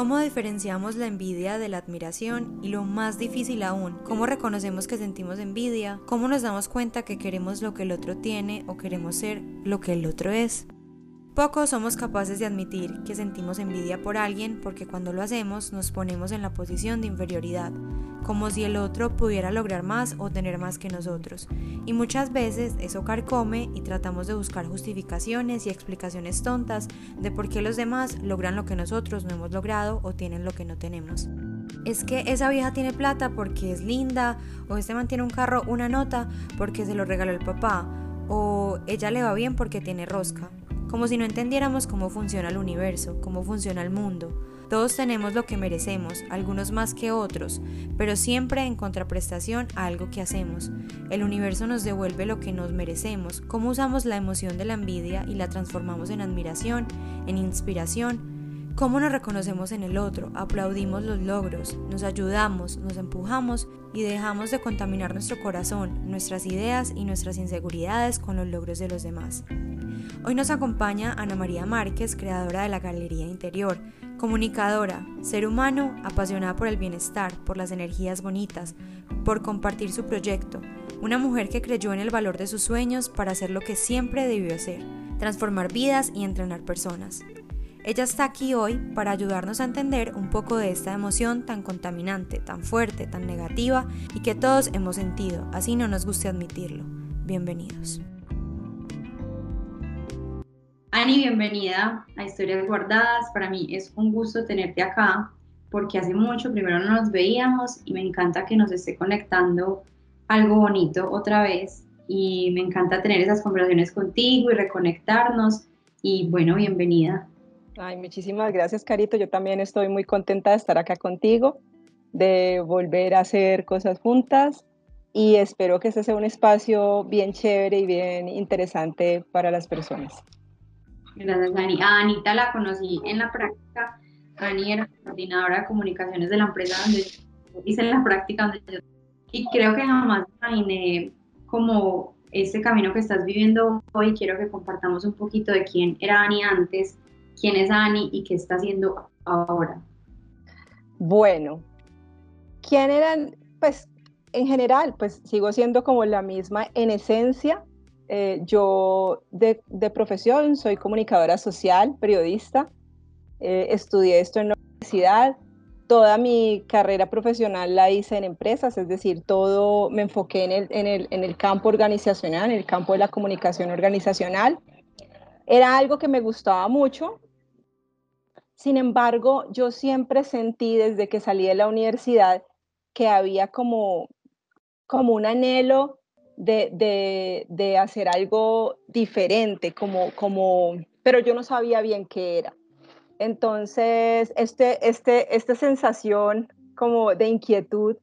¿Cómo diferenciamos la envidia de la admiración? Y lo más difícil aún, ¿cómo reconocemos que sentimos envidia? ¿Cómo nos damos cuenta que queremos lo que el otro tiene o queremos ser lo que el otro es? Pocos somos capaces de admitir que sentimos envidia por alguien porque cuando lo hacemos nos ponemos en la posición de inferioridad, como si el otro pudiera lograr más o tener más que nosotros. Y muchas veces eso carcome y tratamos de buscar justificaciones y explicaciones tontas de por qué los demás logran lo que nosotros no hemos logrado o tienen lo que no tenemos. Es que esa vieja tiene plata porque es linda, o este mantiene un carro una nota porque se lo regaló el papá, o ella le va bien porque tiene rosca como si no entendiéramos cómo funciona el universo, cómo funciona el mundo. Todos tenemos lo que merecemos, algunos más que otros, pero siempre en contraprestación a algo que hacemos. El universo nos devuelve lo que nos merecemos, cómo usamos la emoción de la envidia y la transformamos en admiración, en inspiración, cómo nos reconocemos en el otro, aplaudimos los logros, nos ayudamos, nos empujamos y dejamos de contaminar nuestro corazón, nuestras ideas y nuestras inseguridades con los logros de los demás. Hoy nos acompaña Ana María Márquez, creadora de la Galería Interior, comunicadora, ser humano, apasionada por el bienestar, por las energías bonitas, por compartir su proyecto, una mujer que creyó en el valor de sus sueños para hacer lo que siempre debió hacer, transformar vidas y entrenar personas. Ella está aquí hoy para ayudarnos a entender un poco de esta emoción tan contaminante, tan fuerte, tan negativa y que todos hemos sentido, así no nos guste admitirlo. Bienvenidos. Ani, bienvenida a Historias Guardadas. Para mí es un gusto tenerte acá porque hace mucho primero no nos veíamos y me encanta que nos esté conectando algo bonito otra vez y me encanta tener esas conversaciones contigo y reconectarnos y bueno, bienvenida. Ay, muchísimas gracias, Carito. Yo también estoy muy contenta de estar acá contigo, de volver a hacer cosas juntas y espero que este sea un espacio bien chévere y bien interesante para las personas. Gracias, Ani. A Anita la conocí en la práctica. Ani era coordinadora de comunicaciones de la empresa donde yo hice la práctica donde yo, y creo que jamás imaginé como este camino que estás viviendo hoy. Quiero que compartamos un poquito de quién era Ani antes, quién es Ani y qué está haciendo ahora. Bueno, ¿quién eran? Pues en general, pues sigo siendo como la misma en esencia, eh, yo de, profesión soy comunicadora social, periodista. Eh, estudié esto en la universidad. Toda mi carrera profesional la hice en empresas, es decir, todo me enfoqué en el, en el, en el campo organizacional, en el campo de la comunicación organizacional. Era algo que me gustaba mucho. Sin embargo, yo siempre sentí desde que salí de la universidad que había como, como un anhelo de, hacer algo diferente, como, como, pero yo no sabía bien qué era. Entonces, este, este, esta sensación como de inquietud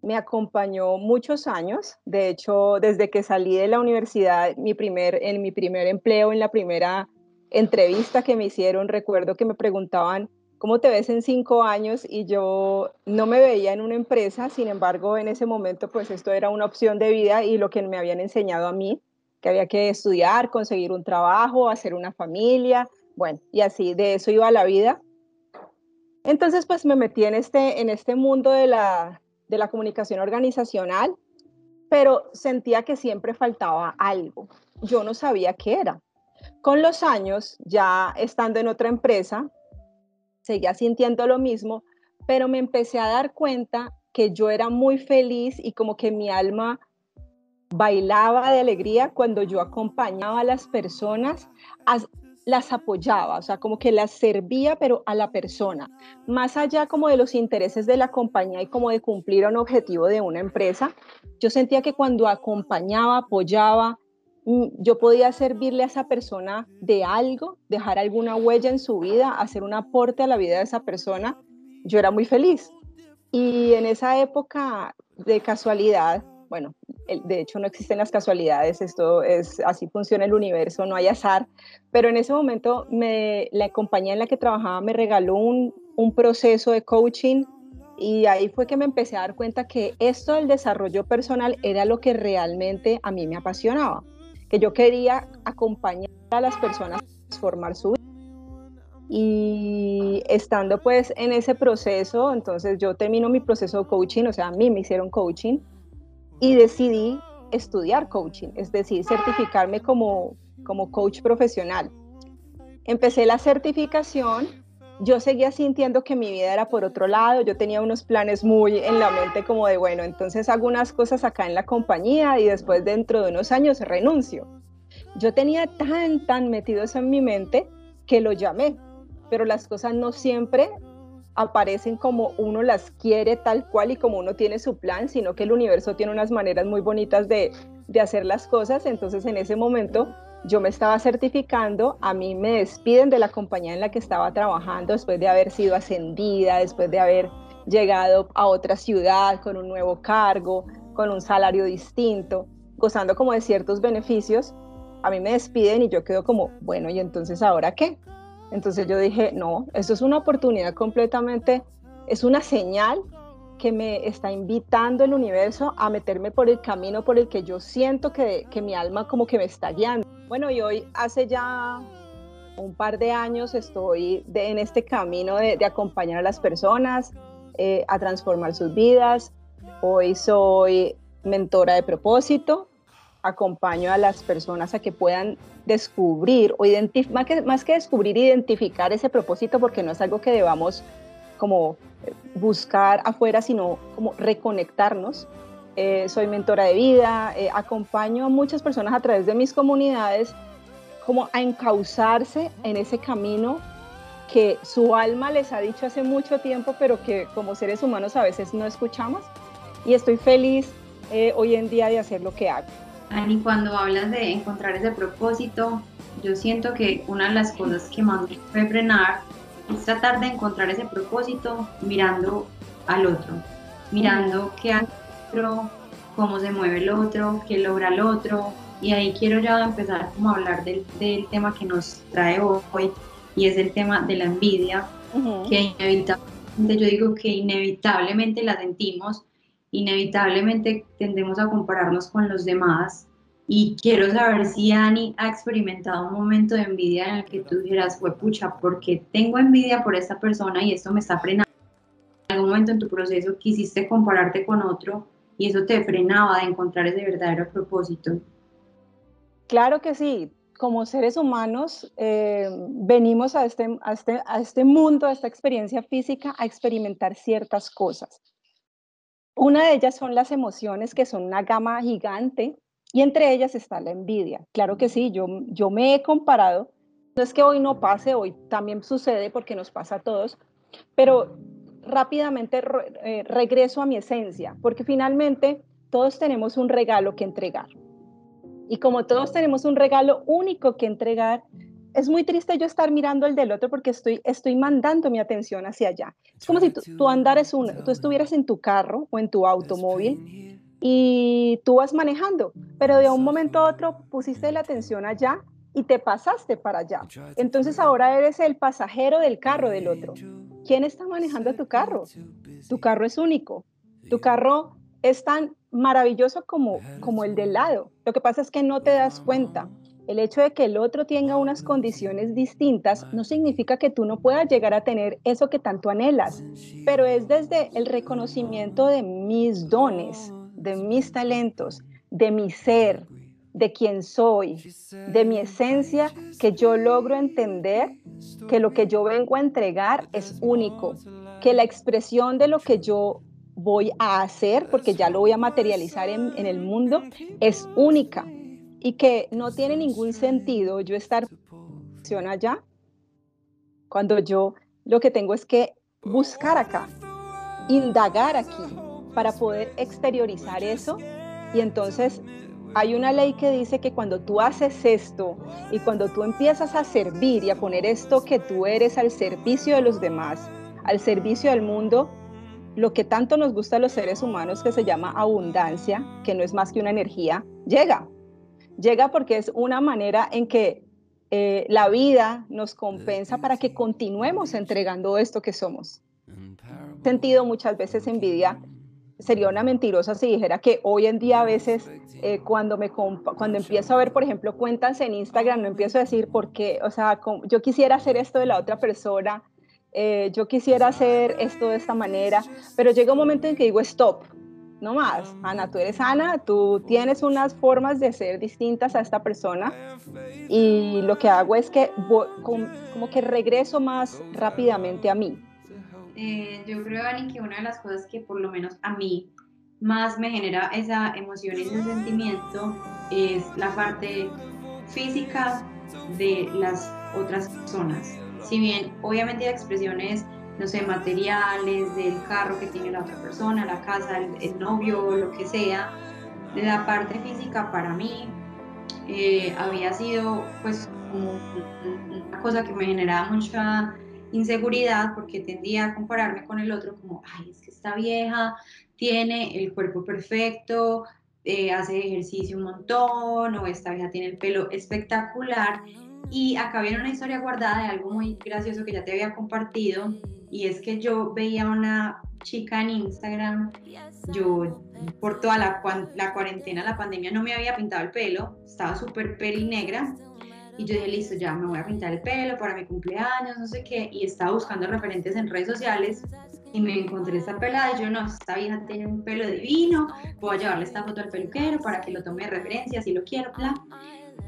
me acompañó muchos años. De hecho, desde que salí de la universidad, mi primer, en mi primer empleo, en la primera entrevista que me hicieron, recuerdo que me preguntaban, ¿cómo te ves en cinco años? Y yo no me veía en una empresa, sin embargo, en ese momento, pues esto era una opción de vida y lo que me habían enseñado a mí, que había que estudiar, conseguir un trabajo, hacer una familia, bueno, y así, de eso iba la vida. Entonces, pues me metí en este, en este mundo de la, de la comunicación organizacional, pero sentía que siempre faltaba algo. Yo no sabía qué era. Con los años, ya estando en otra empresa, seguía sintiendo lo mismo, pero me empecé a dar cuenta que yo era muy feliz y como que mi alma bailaba de alegría cuando yo acompañaba a las personas, las apoyaba, o sea, como que las servía, pero a la persona, más allá como de los intereses de la compañía y como de cumplir un objetivo de una empresa, yo sentía que cuando acompañaba, apoyaba, yo podía servirle a esa persona de algo, dejar alguna huella en su vida, hacer un aporte a la vida de esa persona, yo era muy feliz. Y en esa época de casualidad, bueno, de hecho no existen las casualidades, esto es así funciona el universo, no hay azar, pero en ese momento me, la compañía en la que trabajaba me regaló un, un proceso de coaching y ahí fue que me empecé a dar cuenta que esto del desarrollo personal era lo que realmente a mí me apasionaba que yo quería acompañar a las personas a transformar su vida. Y estando pues en ese proceso, entonces yo termino mi proceso de coaching, o sea, a mí me hicieron coaching y decidí estudiar coaching, es decir, certificarme como, como coach profesional. Empecé la certificación, yo seguía sintiendo que mi vida era por otro lado, yo tenía unos planes muy en la mente como de, bueno, entonces hago unas cosas acá en la compañía y después dentro de unos años renuncio. Yo tenía tan, tan metido eso en mi mente que lo llamé, pero las cosas no siempre aparecen como uno las quiere tal cual y como uno tiene su plan, sino que el universo tiene unas maneras muy bonitas de, de hacer las cosas. Entonces en ese momento yo me estaba certificando, a mí me despiden de la compañía en la que estaba trabajando después de haber sido ascendida, después de haber llegado a otra ciudad con un nuevo cargo, con un salario distinto, gozando como de ciertos beneficios. A mí me despiden y yo quedo como, bueno, ¿y entonces ahora qué? Entonces yo dije, no, esto es una oportunidad completamente, es una señal que me está invitando el universo a meterme por el camino por el que yo siento que, que mi alma como que me está guiando. Bueno, y hoy hace ya un par de años estoy en este camino de, acompañar a las personas eh, a transformar sus vidas. Hoy soy mentora de propósito, acompaño a las personas a que puedan descubrir o más que, más que descubrir, identificar ese propósito porque no es algo que debamos como eh, buscar afuera, sino como reconectarnos. Eh, soy mentora de vida, eh, acompaño a muchas personas a través de mis comunidades como a encauzarse en ese camino que su alma les ha dicho hace mucho tiempo, pero que como seres humanos a veces no escuchamos. Y estoy feliz hoy en día de hacer lo que hago. Ani, cuando hablas de encontrar ese propósito, yo siento que una de las cosas que más me puede frenar es tratar de encontrar ese propósito mirando al otro, mirando qué hace el otro, cómo se mueve el otro, qué logra el otro. Y ahí quiero ya empezar como a hablar del, del tema que nos trae hoy y es el tema de la envidia, que inevitablemente, yo digo que inevitablemente la sentimos inevitablemente tendemos a compararnos con los demás. Y quiero saber si Ani ha experimentado un momento de envidia en el que tú dijeras, pucha, porque tengo envidia por esta persona y esto me está frenando. En algún momento en tu proceso quisiste compararte con otro y eso te frenaba de encontrar ese verdadero propósito. Claro que sí. Como seres humanos eh, venimos a este, a, este, a este mundo, a esta experiencia física, a experimentar ciertas cosas. Una de ellas son las emociones, que son una gama gigante, y entre ellas está la envidia. Claro que sí, yo, yo me he comparado. No es que hoy no pase, hoy también sucede porque nos pasa a todos, pero rápidamente eh, regreso a mi esencia, porque finalmente todos tenemos un regalo que entregar. Y como todos tenemos un regalo único que entregar, es muy triste yo estar mirando el del otro porque estoy, estoy mandando mi atención hacia allá. Es como si tú, tú andares un, tú estuvieras en tu carro o en tu automóvil y tú vas manejando, pero de un momento a otro pusiste la atención allá y te pasaste para allá. Entonces ahora eres el pasajero del carro del otro. ¿Quién está manejando tu carro? Tu carro es único. Tu carro es tan maravilloso como, como el del lado. Lo que pasa es que no te das cuenta. El hecho de que el otro tenga unas condiciones distintas no significa que tú no puedas llegar a tener eso que tanto anhelas, pero es desde el reconocimiento de mis dones, de mis talentos, de mi ser, de quién soy, de mi esencia, que yo logro entender que lo que yo vengo a entregar es único, que la expresión de lo que yo voy a hacer, porque ya lo voy a materializar en, el mundo, es única y que no tiene ningún sentido yo estar allá cuando yo lo que tengo es que buscar acá, indagar aquí para poder exteriorizar eso y entonces hay una ley que dice que cuando tú haces esto y cuando tú empiezas a servir y a poner esto que tú eres al servicio de los demás, al servicio del mundo, lo que tanto nos gusta a los seres humanos que se llama abundancia, que no es más que una energía, llega. Llega porque es una manera en que eh, la vida nos compensa para que continuemos entregando esto que somos. Sentido muchas veces envidia. Sería una mentirosa si dijera que hoy en día a veces eh, cuando, me cuando empiezo a ver, por ejemplo, cuentas en Instagram, no empiezo a decir por qué, o sea, yo quisiera hacer esto de la otra persona, eh, yo quisiera hacer esto de esta manera, pero llega un momento en que digo, stop, no más. Ana, tú eres Ana, tú tienes unas formas de ser distintas a esta persona y lo que hago es que como que regreso más rápidamente a mí. Eh, yo creo, Ani, que una de las cosas que por lo menos a mí más me genera esa emoción ese sentimiento es la parte física de las otras personas. Si bien obviamente hay expresiones no sé, materiales, del carro que tiene la otra persona, la casa, el, novio, lo que sea. De la parte física para mí eh, había sido pues como una cosa que me generaba mucha inseguridad porque tendía a compararme con el otro como, ay, es que esta vieja tiene el cuerpo perfecto, eh, hace ejercicio un montón, o esta vieja tiene el pelo espectacular. Y acá viene una historia guardada de algo muy gracioso que ya te había compartido, y es que yo veía una chica en Instagram, yo por toda la, la cuarentena, la pandemia, no me había pintado el pelo, estaba súper peli negra, y yo dije, listo, ya me voy a pintar el pelo para mi cumpleaños, no sé qué, y estaba buscando referentes en redes sociales, y me encontré esta pelada, y yo, no, esta vieja tiene un pelo divino, voy a llevarle esta foto al peluquero para que lo tome de referencia, si lo quiero, bla.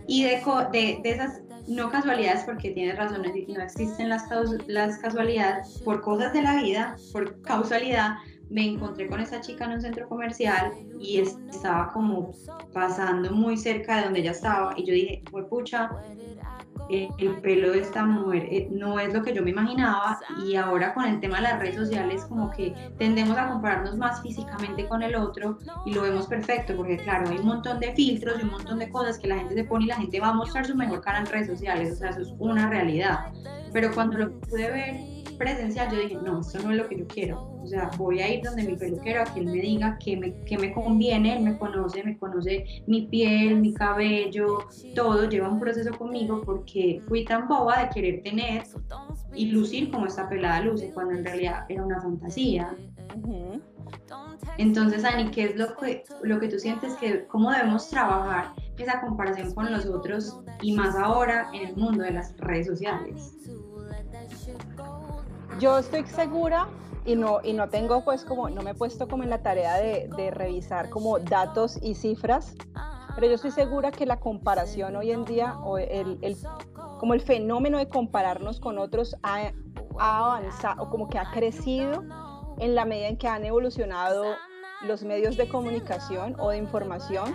Y de, de, de esas no casualidades porque tienes razón, no existen las, las casualidades, por cosas de la vida, por causalidad, me encontré con esa chica en un centro comercial y estaba como pasando muy cerca de donde ella estaba y yo dije, fue pucha, el pelo de esta mujer eh, no es lo que yo me imaginaba y ahora con el tema de las redes sociales como que tendemos a compararnos más físicamente con el otro y lo vemos perfecto porque claro, hay un montón de filtros y un montón de cosas que la gente se pone y la gente va a mostrar su mejor cara en redes sociales, o sea, eso es una realidad. Pero cuando lo pude ver presencial, yo dije, no, esto no es lo que yo quiero. O sea, voy a ir donde mi peluquero, a que él me diga qué me, qué me conviene, él me conoce, me conoce mi piel, mi cabello, todo, lleva un proceso conmigo porque fui tan boba de querer tener y lucir como esta pelada luce, cuando en realidad era una fantasía. Entonces, Ani, ¿qué es lo que, lo que tú sientes que, cómo debemos trabajar esa comparación con los otros y más ahora en el mundo de las redes sociales? Yo estoy segura y no, y no tengo pues como, no me he puesto como en la tarea de, revisar como datos y cifras, pero yo estoy segura que la comparación hoy en día, o el, el como el fenómeno de compararnos con otros ha, ha avanzado, o como que ha crecido en la medida en que han evolucionado los medios de comunicación o de información.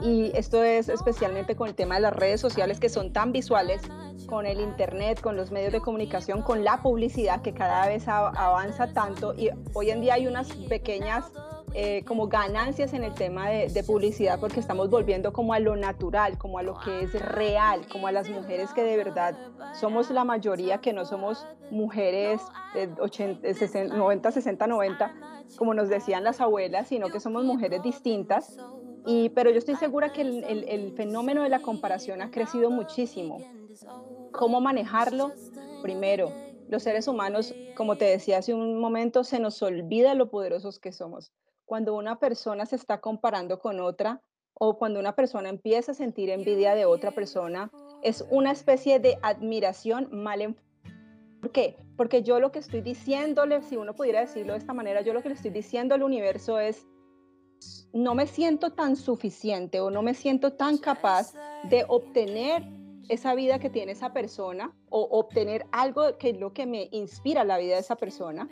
Y esto es especialmente con el tema de las redes sociales que son tan visuales, con el Internet, con los medios de comunicación, con la publicidad que cada vez avanza tanto y hoy en día hay unas pequeñas eh, como ganancias en el tema de, publicidad porque estamos volviendo como a lo natural, como a lo que es real, como a las mujeres que de verdad somos la mayoría, que no somos mujeres de 80, 90, 60, 90, como nos decían las abuelas, sino que somos mujeres distintas y, pero yo estoy segura que el, fenómeno de la comparación ha crecido muchísimo. ¿Cómo manejarlo? Primero, los seres humanos, como te decía hace un momento, se nos olvida lo poderosos que somos. Cuando una persona se está comparando con otra o cuando una persona empieza a sentir envidia de otra persona, es una especie de admiración mal enfocada. ¿Por qué? Porque yo lo que estoy diciéndole, si uno pudiera decirlo de esta manera, yo lo que le estoy diciendo al universo es, no me siento tan suficiente o no me siento tan capaz de obtener esa vida que tiene esa persona o obtener algo que es lo que me inspira la vida de esa persona,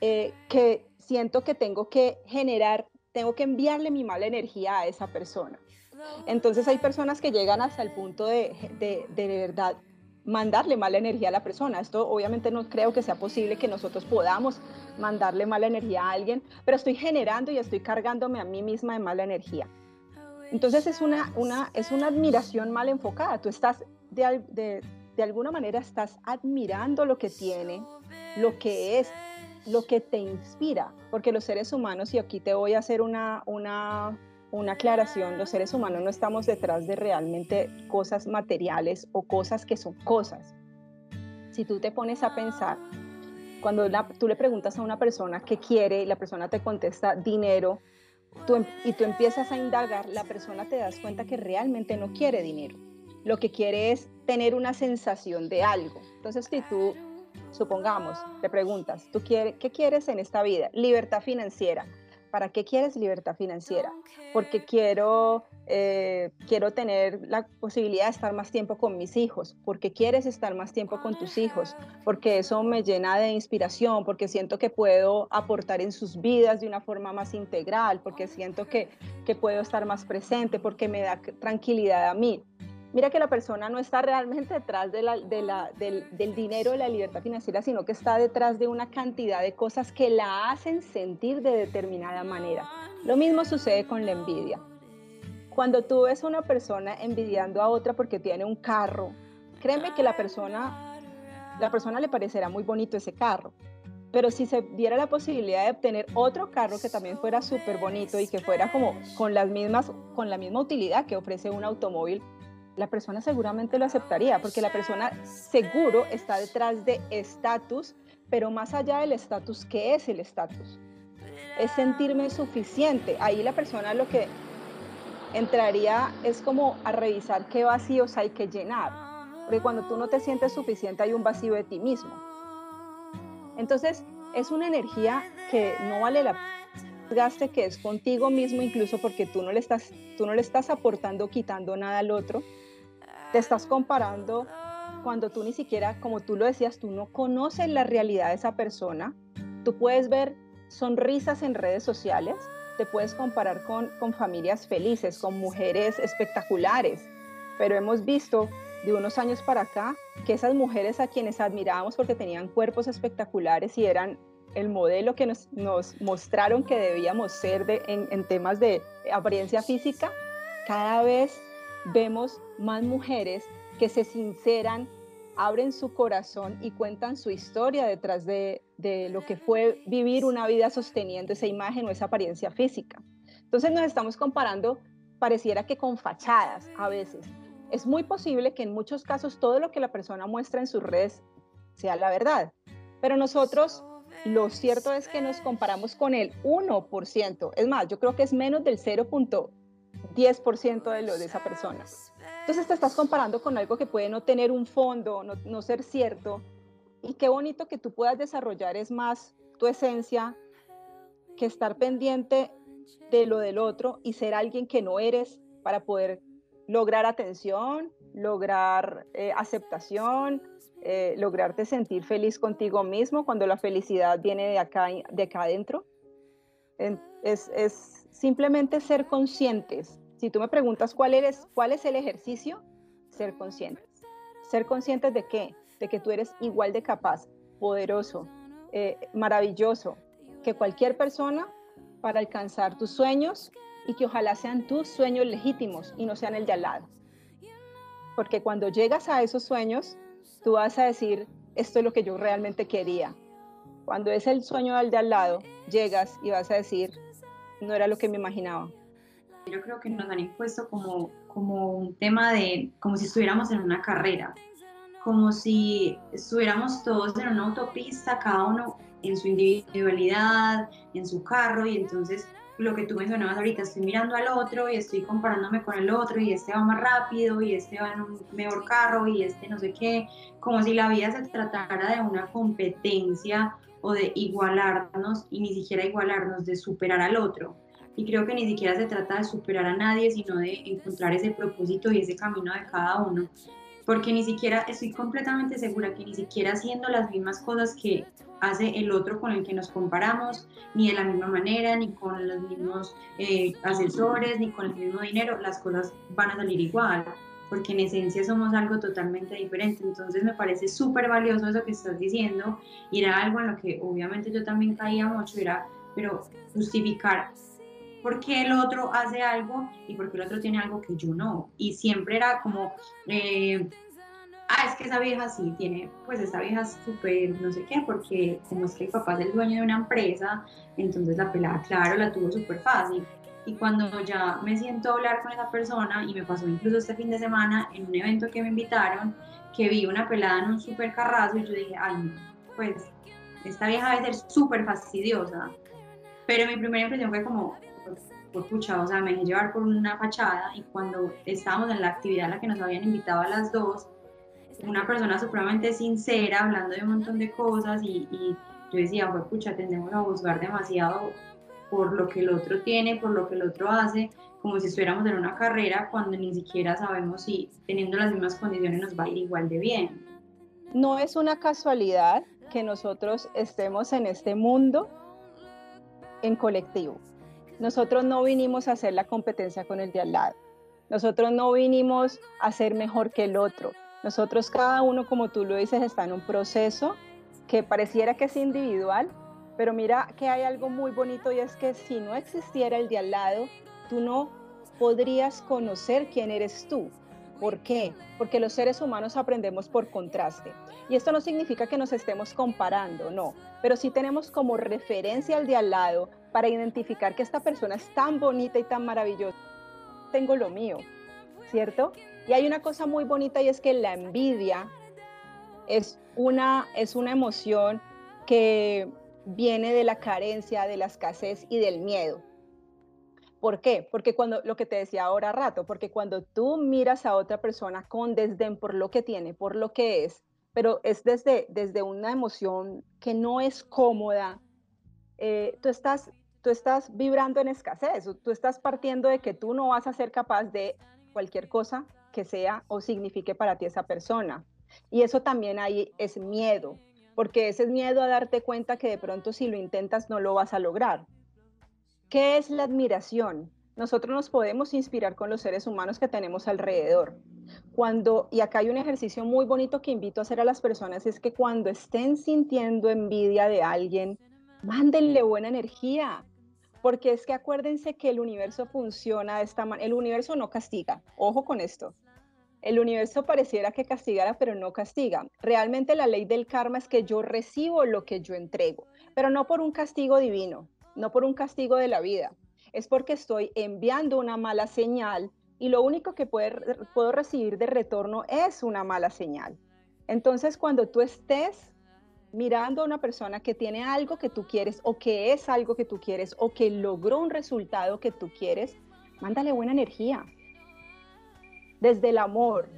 eh, que siento que tengo que generar, tengo que enviarle mi mala energía a esa persona. Entonces hay personas que llegan hasta el punto de de, de verdad mandarle mala energía a la persona. Esto obviamente no creo que sea posible que nosotros podamos mandarle mala energía a alguien, pero estoy generando y estoy cargándome a mí misma de mala energía. Entonces es una, es una admiración mal enfocada. Tú estás, de, de, de alguna manera, estás admirando lo que tiene, lo que es, lo que te inspira, porque los seres humanos, y aquí te voy a hacer una, una una aclaración, los seres humanos no estamos detrás de realmente cosas materiales o cosas que son cosas. Si tú te pones a pensar, cuando tú le preguntas a una persona qué quiere y la persona te contesta dinero, em, y tú empiezas a indagar, la persona te das cuenta que realmente no quiere dinero. Lo que quiere es tener una sensación de algo. Entonces, si tú supongamos, te preguntas, ¿tú quieres, qué quieres en esta vida? Libertad financiera. ¿Para qué quieres libertad financiera? Porque quiero, eh, quiero tener la posibilidad de estar más tiempo con mis hijos, porque quieres estar más tiempo con tus hijos, porque eso me llena de inspiración, porque siento que puedo aportar en sus vidas de una forma más integral, porque siento que, que puedo estar más presente, porque me da tranquilidad a mí mira que la persona no está realmente detrás de la, del, del, dinero, de la libertad financiera, sino que está detrás de una cantidad de cosas que la hacen sentir de determinada manera. Lo mismo sucede con la envidia. Cuando tú ves a una persona envidiando a otra porque tiene un carro, créeme que la persona, la persona le parecerá muy bonito ese carro, pero si se diera la posibilidad de obtener otro carro que también fuera súper bonito y que fuera como con las mismas con la misma utilidad que ofrece un automóvil la persona seguramente lo aceptaría, porque la persona seguro está detrás de estatus, pero más allá del estatus, ¿qué es el estatus? Es sentirme suficiente. Ahí la persona lo que entraría es como a revisar qué vacíos hay que llenar, porque cuando tú no te sientes suficiente hay un vacío de ti mismo. Entonces, es una energía que no vale la gaste que es contigo mismo incluso porque tú no le estás tú no le estás aportando quitando nada al otro te estás comparando cuando tú ni siquiera, como tú lo decías, tú no conoces la realidad de esa persona. Tú puedes ver sonrisas en redes sociales, te puedes comparar con, con familias felices, con mujeres espectaculares, pero hemos visto de unos años para acá que esas mujeres a quienes admirábamos porque tenían cuerpos espectaculares y eran el modelo que nos, mostraron que debíamos ser de, en, en temas de apariencia física, cada vez vemos más mujeres que se sinceran, abren su corazón y cuentan su historia detrás de, lo que fue vivir una vida sosteniendo esa imagen o esa apariencia física. Entonces nos estamos comparando, pareciera que con fachadas a veces. Es muy posible que en muchos casos todo lo que la persona muestra en sus redes sea la verdad, pero nosotros lo cierto es que nos comparamos con el 1%, es más, yo creo que es menos del 0.1 10% de lo de esa persona. Entonces te estás comparando con algo que puede no tener un fondo, no, ser cierto. Y qué bonito que tú puedas desarrollar es más tu esencia que estar pendiente de lo del otro y ser alguien que no eres para poder lograr atención, lograr eh, aceptación, eh, lograrte sentir feliz contigo mismo cuando la felicidad viene de acá, de acá adentro. Es simplemente ser conscientes si tú me preguntas cuál, cuál es el ejercicio, ser conscientes. Ser conscientes de qué? De que tú eres igual de capaz, poderoso, eh, maravilloso que cualquier persona para alcanzar tus sueños y que ojalá sean tus sueños legítimos y no sean el de al lado. Porque cuando llegas a esos sueños, tú vas a decir, esto es lo que yo realmente quería. Cuando es el sueño del de al lado, llegas y vas a decir, no era lo que me imaginaba. Yo creo que nos han impuesto como, como un tema de, como si estuviéramos en una carrera, como si estuviéramos todos en una autopista, cada uno en su individualidad, en su carro, y entonces lo que tú mencionabas ahorita, estoy mirando al otro y estoy comparándome con el otro y este va más rápido y este va en un mejor carro y este no sé qué, como si la vida se tratara de una competencia o de igualarnos y ni siquiera igualarnos, de superar al otro. Y creo que ni siquiera se trata de superar a nadie, sino de encontrar ese propósito y ese camino de cada uno. Porque ni siquiera estoy completamente segura que ni siquiera haciendo las mismas cosas que hace el otro con el que nos comparamos, ni de la misma manera, ni con los mismos eh, asesores, ni con el mismo dinero, las cosas van a salir igual porque en esencia somos algo totalmente diferente. Entonces me parece súper valioso eso que estás diciendo y era algo en lo que obviamente yo también caía mucho, era, pero justificar por qué el otro hace algo y por qué el otro tiene algo que yo no. Y siempre era como, eh, ah, es que esa vieja sí tiene, pues esa vieja es súper, no sé qué, porque como es que el papá es el dueño de una empresa, entonces la pelada, claro, la tuvo súper fácil. Y cuando ya me siento a hablar con esa persona, y me pasó incluso este fin de semana en un evento que me invitaron, que vi una pelada en un súper carrazo y yo dije, ay, pues esta vieja debe ser súper fastidiosa. Pero mi primera impresión fue como, por pucha, o sea, me dejé llevar por una fachada y cuando estábamos en la actividad a la que nos habían invitado a las dos, una persona supremamente sincera, hablando de un montón de cosas y, y yo decía, pues pucha, tendemos a juzgar demasiado por lo que el otro tiene, por lo que el otro hace, como si estuviéramos en una carrera cuando ni siquiera sabemos si teniendo las mismas condiciones nos va a ir igual de bien. No es una casualidad que nosotros estemos en este mundo en colectivo. Nosotros no vinimos a hacer la competencia con el de al lado. Nosotros no vinimos a ser mejor que el otro. Nosotros cada uno, como tú lo dices, está en un proceso que pareciera que es individual, pero mira que hay algo muy bonito y es que si no existiera el de al lado, tú no podrías conocer quién eres tú. ¿Por qué? Porque los seres humanos aprendemos por contraste. Y esto no significa que nos estemos comparando, no, pero sí tenemos como referencia al de al lado para identificar que esta persona es tan bonita y tan maravillosa tengo lo mío, ¿cierto? Y hay una cosa muy bonita y es que la envidia es una, es una emoción que viene de la carencia, de la escasez y del miedo. ¿Por qué? Porque cuando, lo que te decía ahora rato, porque cuando tú miras a otra persona con desdén por lo que tiene, por lo que es, pero es desde, desde una emoción que no es cómoda, eh, tú estás tú estás vibrando en escasez, tú estás partiendo de que tú no vas a ser capaz de cualquier cosa que sea o signifique para ti esa persona. Y eso también ahí es miedo, porque ese es miedo a darte cuenta que de pronto si lo intentas no lo vas a lograr. ¿Qué es la admiración? Nosotros nos podemos inspirar con los seres humanos que tenemos alrededor. Cuando, y acá hay un ejercicio muy bonito que invito a hacer a las personas, es que cuando estén sintiendo envidia de alguien, mándenle buena energía, porque es que acuérdense que el universo funciona de esta manera. El universo no castiga. Ojo con esto. El universo pareciera que castigara, pero no castiga. Realmente la ley del karma es que yo recibo lo que yo entrego, pero no por un castigo divino, no por un castigo de la vida. Es porque estoy enviando una mala señal y lo único que puedo recibir de retorno es una mala señal. Entonces, cuando tú estés mirando a una persona que tiene algo que tú quieres o que es algo que tú quieres o que logró un resultado que tú quieres, mándale buena energía. Desde el amor.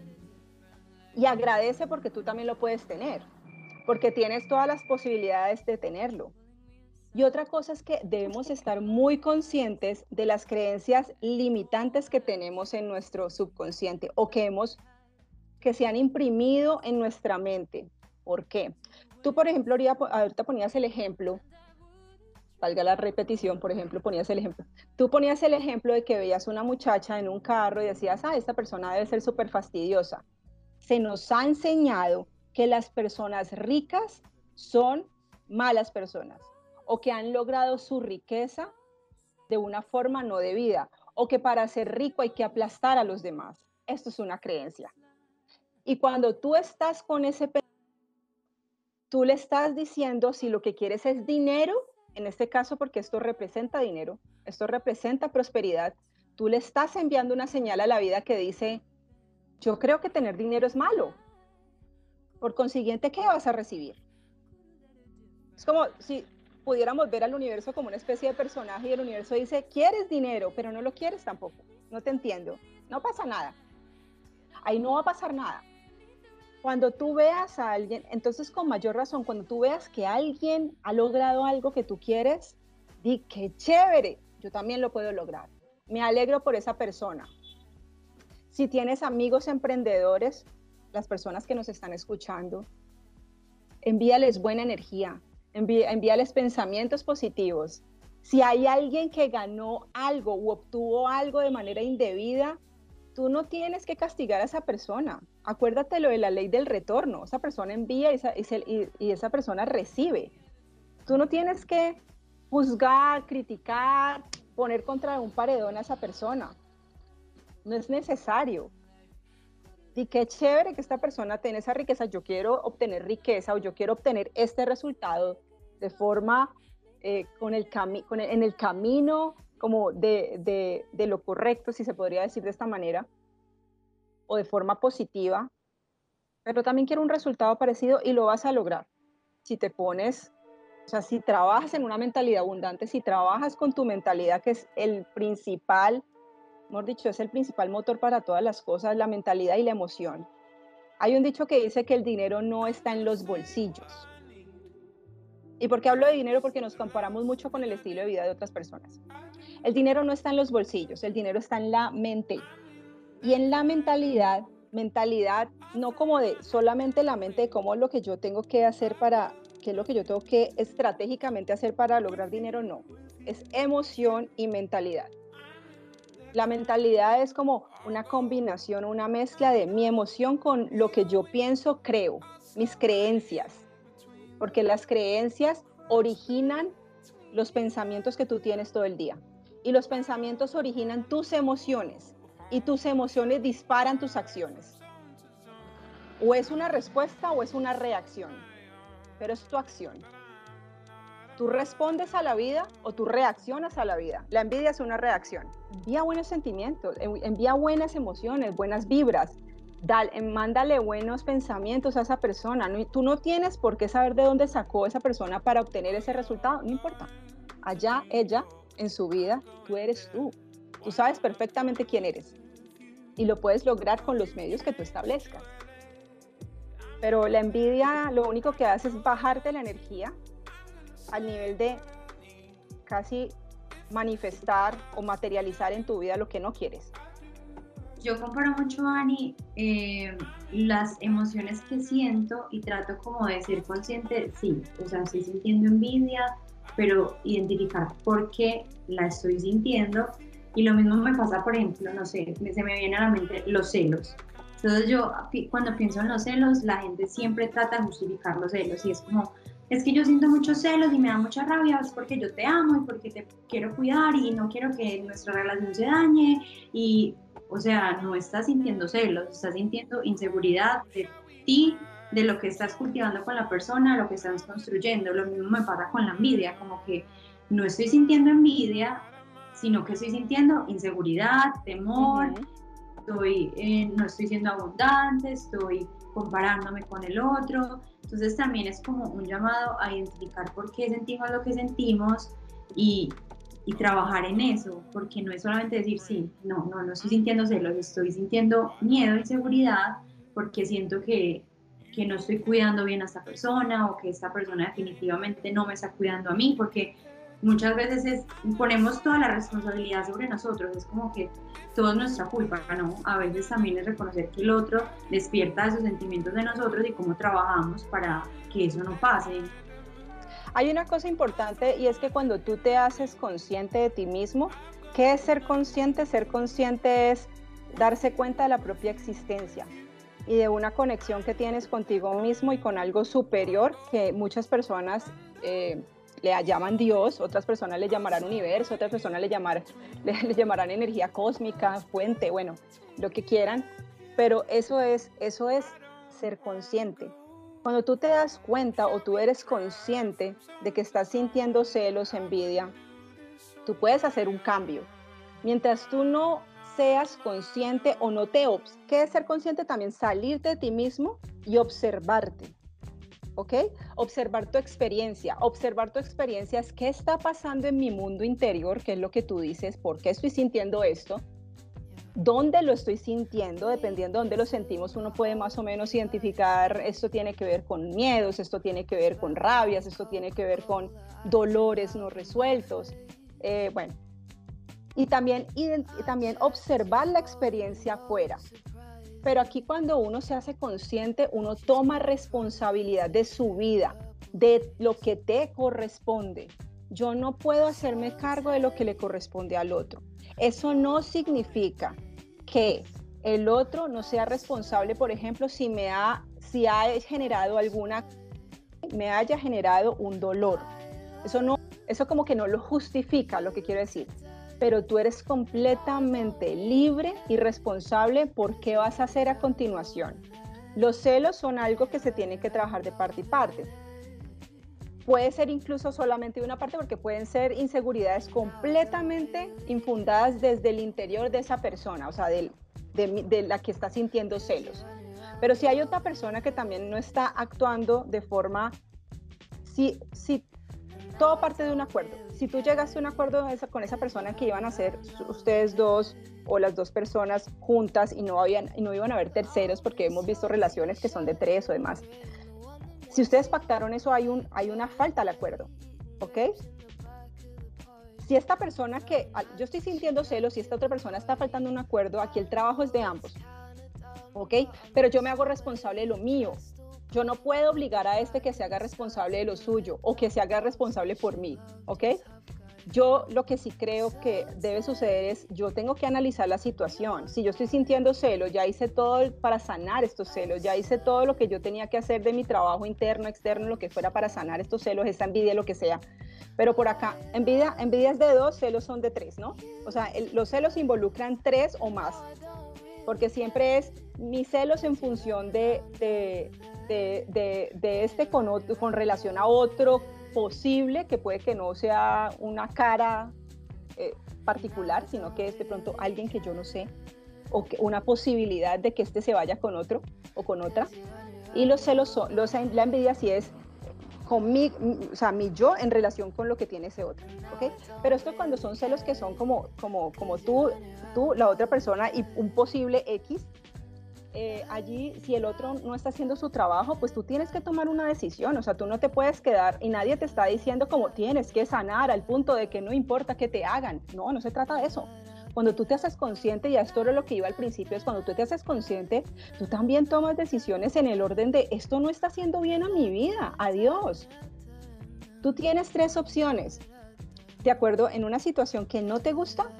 Y agradece porque tú también lo puedes tener, porque tienes todas las posibilidades de tenerlo. Y otra cosa es que debemos estar muy conscientes de las creencias limitantes que tenemos en nuestro subconsciente o que hemos que se han imprimido en nuestra mente. ¿Por qué? Tú, por ejemplo, ahorita ponías el ejemplo, valga la repetición, por ejemplo, ponías el ejemplo. Tú ponías el ejemplo de que veías una muchacha en un carro y decías, ah, esta persona debe ser súper fastidiosa. Se nos ha enseñado que las personas ricas son malas personas o que han logrado su riqueza de una forma no debida o que para ser rico hay que aplastar a los demás. Esto es una creencia. Y cuando tú estás con ese tú le estás diciendo si lo que quieres es dinero, en este caso porque esto representa dinero, esto representa prosperidad, tú le estás enviando una señal a la vida que dice, yo creo que tener dinero es malo. Por consiguiente, ¿qué vas a recibir? Es como si pudiéramos ver al universo como una especie de personaje y el universo dice, quieres dinero, pero no lo quieres tampoco. No te entiendo. No pasa nada. Ahí no va a pasar nada. Cuando tú veas a alguien, entonces con mayor razón, cuando tú veas que alguien ha logrado algo que tú quieres, di que chévere, yo también lo puedo lograr. Me alegro por esa persona. Si tienes amigos emprendedores, las personas que nos están escuchando, envíales buena energía, envíales pensamientos positivos. Si hay alguien que ganó algo u obtuvo algo de manera indebida, tú no tienes que castigar a esa persona. Acuérdate lo de la ley del retorno. Esa persona envía y esa, persona recibe. Tú no tienes que juzgar, criticar, poner contra un paredón a esa persona. No es necesario. Y qué chévere que esta persona tenga esa riqueza. Yo quiero obtener riqueza o yo quiero obtener este resultado de forma eh, con el en el camino como de, lo correcto, si se podría decir de esta manera, o de forma positiva, pero también quiero un resultado parecido y lo vas a lograr. Si te pones, o sea, si trabajas en una mentalidad abundante, si trabajas con tu mentalidad, que es el principal, hemos dicho, es el principal motor para todas las cosas, la mentalidad y la emoción. Hay un dicho que dice que el dinero no está en los bolsillos. ¿Y por qué hablo de dinero? Porque nos comparamos mucho con el estilo de vida de otras personas. El dinero no está en los bolsillos, el dinero está en la mente. Y en la mentalidad, mentalidad no como de solamente la mente de cómo es lo que yo tengo que hacer para, qué es lo que yo tengo que estratégicamente hacer para lograr dinero, no. Es emoción y mentalidad. La mentalidad es como una combinación, una mezcla de mi emoción con lo que yo pienso, creo, mis creencias porque las creencias originan los pensamientos que tú tienes todo el día. Y los pensamientos originan tus emociones y tus emociones disparan tus acciones. O es una respuesta o es una reacción, pero es tu acción. Tú respondes a la vida o tú reaccionas a la vida. La envidia es una reacción. Envía buenos sentimientos, envía buenas emociones, buenas vibras, dale, mándale buenos pensamientos a esa persona. tú no tienes por qué saber de dónde sacó esa persona para obtener ese resultado, no importa. Allá, ella, en su vida, tú eres tú. Tú sabes perfectamente quién eres. Y lo puedes lograr con los medios que tú establezcas. Pero la envidia lo único que hace es bajarte la energía al nivel de casi manifestar o materializar en tu vida lo que no quieres yo comparo mucho, Ani, eh, las emociones que siento y trato como de ser consciente, sí, o sea, estoy sintiendo envidia, pero identificar por qué la estoy sintiendo. Y lo mismo me pasa, por ejemplo, no sé, se me viene a la mente los celos. Entonces yo cuando pienso en los celos, la gente siempre trata de justificar los celos y es como, es que yo siento muchos celos y me da mucha rabia, es porque yo te amo y porque te quiero cuidar y no quiero que nuestra relación se dañe y o sea, no estás sintiendo celos, estás sintiendo inseguridad de ti, de lo que estás cultivando con la persona, lo que estás construyendo. Lo mismo me pasa con la envidia, como que no estoy sintiendo envidia, sino que estoy sintiendo inseguridad, temor, estoy, eh, no estoy siendo abundante, estoy comparándome con el otro. Entonces también es como un llamado a identificar por qué sentimos lo que sentimos y y trabajar en eso, porque no es solamente decir, sí, no, no, no estoy sintiendo celos, estoy sintiendo miedo, inseguridad, porque siento que, que no estoy cuidando bien a esta persona o que esta persona definitivamente no me está cuidando a mí, porque muchas veces ponemos toda la responsabilidad sobre nosotros, es como que todo es nuestra culpa, ¿no? A veces también es reconocer que el otro despierta esos sentimientos de nosotros y cómo trabajamos para que eso no pase. Hay una cosa importante y es que cuando tú te haces consciente de ti mismo, ¿qué es ser consciente? Ser consciente es darse cuenta de la propia existencia y de una conexión que tienes contigo mismo y con algo superior que muchas personas eh, le llaman Dios, otras personas le llamarán universo, otras personas le, llamar, le, llamarán energía cósmica, fuente, bueno, lo que quieran, pero eso es, eso es ser consciente. Cuando tú te das cuenta o tú eres consciente de que estás sintiendo celos, envidia, tú puedes hacer un cambio. Mientras tú no seas consciente o no te... ¿Qué es ser consciente? También salirte de ti mismo y observarte. ¿Ok? Observar tu experiencia. Observar tu experiencia es qué está pasando en mi mundo interior, qué es lo que tú dices, por qué estoy sintiendo esto, dónde lo estoy sintiendo, dependiendo de dónde lo sentimos, uno puede más o menos identificar, esto tiene que ver con miedos, esto tiene que ver con rabias, esto tiene que ver con dolores no resueltos. Eh, bueno, y también, también observar la experiencia afuera. Pero aquí cuando uno se hace consciente, uno toma responsabilidad de su vida, de lo que te corresponde. Yo no puedo hacerme cargo de lo que le corresponde al otro. Eso no significa que el otro no sea responsable, por ejemplo, si me ha, si ha generado alguna, me haya generado un dolor. Eso no, eso como que no lo justifica lo que quiero decir. Pero tú eres completamente libre y responsable por qué vas a hacer a continuación. Los celos son algo que se tiene que trabajar de parte y parte Puede ser incluso solamente una parte porque pueden ser inseguridades completamente infundadas desde el interior de esa persona, o sea, de, de, la que está sintiendo celos. Pero si hay otra persona que también no está actuando de forma, si, si todo parte de un acuerdo, si tú llegaste a un acuerdo con esa persona que iban a ser ustedes dos o las dos personas juntas y no, habían, y no iban a haber terceros porque hemos visto relaciones que son de tres o demás. Si ustedes pactaron eso, hay, un, hay una falta al acuerdo, ¿ok? Si esta persona que yo estoy sintiendo celos, si esta otra persona está faltando un acuerdo, aquí el trabajo es de ambos, ¿ok? Pero yo me hago responsable de lo mío. Yo no puedo obligar a este que se haga responsable de lo suyo o que se haga responsable por mí, ¿ok? Yo lo que sí creo que debe suceder es, yo tengo que analizar la situación. Si yo estoy sintiendo celos, ya hice todo para sanar estos celos, ya hice todo lo que yo tenía que hacer de mi trabajo interno, externo, lo que fuera para sanar estos celos, esta envidia, lo que sea. Pero por acá, envidia, envidia es de dos, celos son de tres, ¿no? O sea, los celos involucran tres o más, porque siempre es mis celos en función de, de, de, de este con, con relación a otro posible, que puede que no sea una cara eh, particular, sino que es de pronto alguien que yo no sé, o que una posibilidad de que este se vaya con otro o con otra. Y los celos son, los, la envidia sí es conmigo, o sea, mi yo en relación con lo que tiene ese otro, ¿ok? Pero esto cuando son celos que son como, como, como tú, tú, la otra persona y un posible X, eh, allí si el otro no está haciendo su trabajo, pues tú tienes que tomar una decisión, o sea, tú no te puedes quedar y nadie te está diciendo como tienes que sanar al punto de que no importa que te hagan, no, no se trata de eso. Cuando tú te haces consciente, y esto era lo que iba al principio, es cuando tú te haces consciente, tú también tomas decisiones en el orden de esto no está haciendo bien a mi vida, adiós. Tú tienes tres opciones. De acuerdo, en una situación que no te gusta,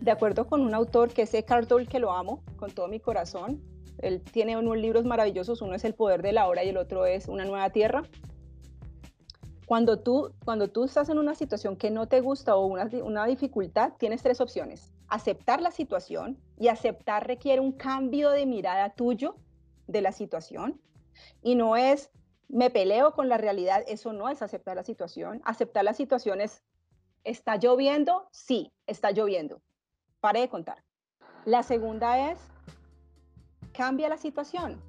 de acuerdo con un autor que es Eckhart Tolle, que lo amo con todo mi corazón, él tiene unos libros maravillosos, uno es El poder de la hora y el otro es Una nueva tierra. Cuando tú, cuando tú estás en una situación que no te gusta o una, una dificultad, tienes tres opciones. Aceptar la situación y aceptar requiere un cambio de mirada tuyo de la situación y no es me peleo con la realidad, eso no es aceptar la situación. Aceptar la situación es, ¿está lloviendo? Sí, está lloviendo. Pare de contar. La segunda es, cambia la situación.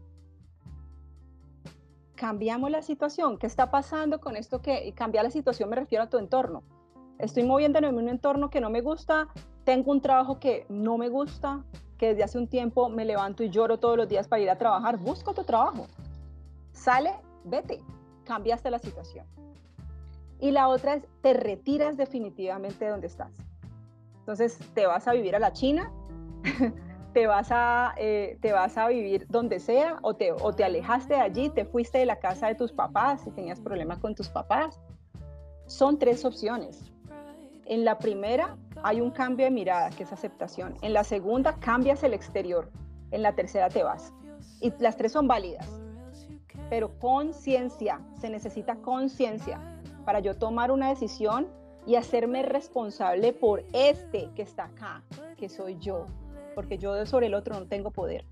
Cambiamos la situación. ¿Qué está pasando con esto que cambia la situación? Me refiero a tu entorno. Estoy moviéndome en un entorno que no me gusta, tengo un trabajo que no me gusta, que desde hace un tiempo me levanto y lloro todos los días para ir a trabajar. Busca tu trabajo. Sale, vete. Cambiaste la situación. Y la otra es, te retiras definitivamente de donde estás. Entonces, te vas a vivir a la China, te vas a, eh, te vas a vivir donde sea o te, o te alejaste de allí, te fuiste de la casa de tus papás si tenías problemas con tus papás. Son tres opciones. En la primera hay un cambio de mirada, que es aceptación. En la segunda cambias el exterior. En la tercera te vas. Y las tres son válidas. Pero conciencia, se necesita conciencia para yo tomar una decisión y hacerme responsable por este que está acá, que soy yo, porque yo sobre el otro no tengo poder.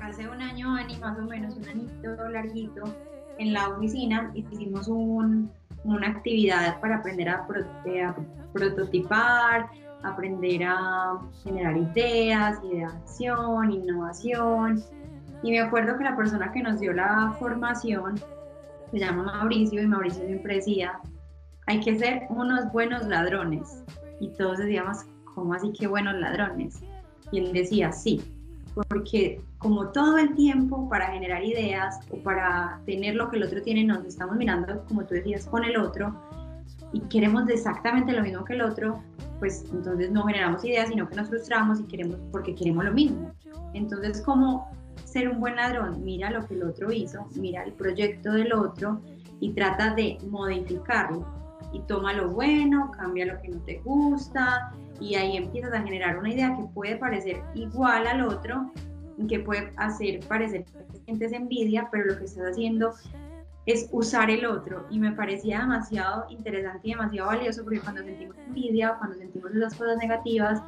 Hace un año, Ani, más o menos, un añito larguito, en la oficina hicimos un, una actividad para aprender a, a, prototipar, aprender a generar ideas, ideación, innovación. Y me acuerdo que la persona que nos dio la formación se llama Mauricio y Mauricio siempre decía, hay que ser unos buenos ladrones. Y todos decíamos, ¿cómo así que buenos ladrones? Y él decía, sí, porque como todo el tiempo para generar ideas o para tener lo que el otro tiene, nos estamos mirando, como tú decías, con el otro y queremos exactamente lo mismo que el otro, pues entonces no generamos ideas, sino que nos frustramos y queremos porque queremos lo mismo. Entonces, como ser un buen ladrón? Mira lo que el otro hizo, mira el proyecto del otro y trata de modificarlo y toma lo bueno, cambia lo que no te gusta y ahí empiezas a generar una idea que puede parecer igual al otro, que puede hacer parecer que sientes envidia, pero lo que estás haciendo es usar el otro y me parecía demasiado interesante y demasiado valioso porque cuando sentimos envidia, cuando sentimos esas cosas negativas,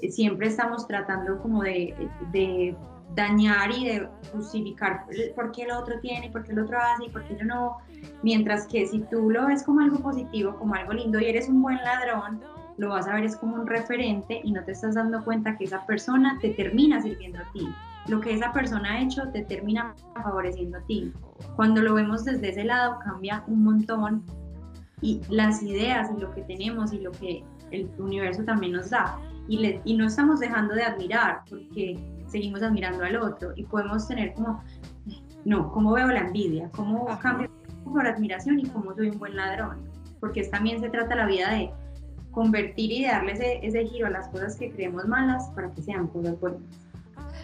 eh, siempre estamos tratando como de, de dañar y de justificar por qué el otro tiene, por qué el otro hace y por qué yo no. Mientras que si tú lo ves como algo positivo, como algo lindo y eres un buen ladrón, lo vas a ver es como un referente y no te estás dando cuenta que esa persona te termina sirviendo a ti. Lo que esa persona ha hecho te termina favoreciendo a ti. Cuando lo vemos desde ese lado cambia un montón y las ideas y lo que tenemos y lo que el universo también nos da. y, le, y no estamos dejando de admirar porque seguimos admirando al otro y podemos tener como, no, ¿cómo veo la envidia? ¿Cómo cambio por admiración y cómo soy un buen ladrón? Porque también se trata la vida de convertir y darle ese, ese giro a las cosas que creemos malas para que sean cosas buenas.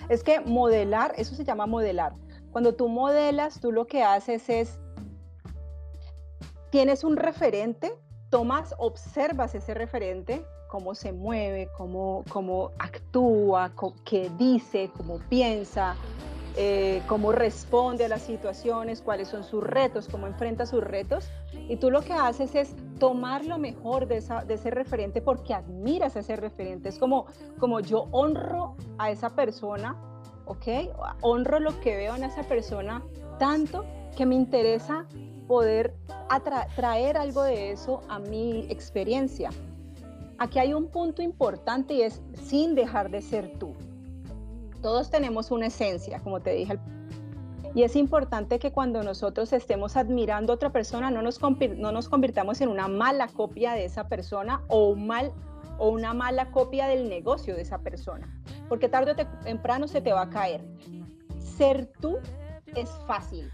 Es que modelar, eso se llama modelar. Cuando tú modelas, tú lo que haces es, tienes un referente, tomas, observas ese referente, cómo se mueve, cómo, cómo actúa, qué dice, cómo piensa, eh, cómo responde a las situaciones, cuáles son sus retos, cómo enfrenta sus retos. Y tú lo que haces es tomar lo mejor de, esa, de ese referente porque admiras a ese referente. Es como, como yo honro a esa persona, ¿ok? Honro lo que veo en esa persona tanto que me interesa poder traer algo de eso a mi experiencia. Aquí hay un punto importante y es sin dejar de ser tú. Todos tenemos una esencia, como te dije. Y es importante que cuando nosotros estemos admirando a otra persona, no nos, no nos convirtamos en una mala copia de esa persona o, un mal, o una mala copia del negocio de esa persona. Porque tarde o temprano se te va a caer. Ser tú es fácil.